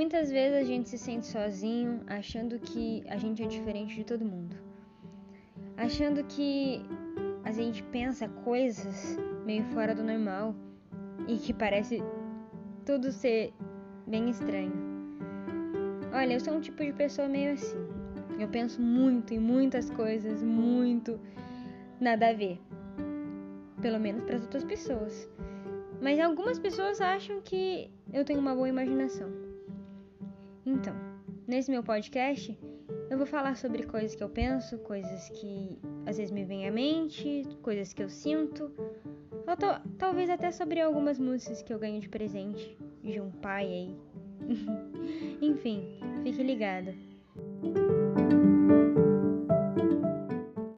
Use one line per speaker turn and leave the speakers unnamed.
muitas vezes a gente se sente sozinho, achando que a gente é diferente de todo mundo. Achando que a gente pensa coisas meio fora do normal e que parece tudo ser bem estranho. Olha, eu sou um tipo de pessoa meio assim. Eu penso muito em muitas coisas, muito nada a ver. Pelo menos para as outras pessoas. Mas algumas pessoas acham que eu tenho uma boa imaginação. Então, nesse meu podcast, eu vou falar sobre coisas que eu penso, coisas que às vezes me vêm à mente, coisas que eu sinto, ou talvez até sobre algumas músicas que eu ganho de presente de um pai aí. Enfim, fique ligado.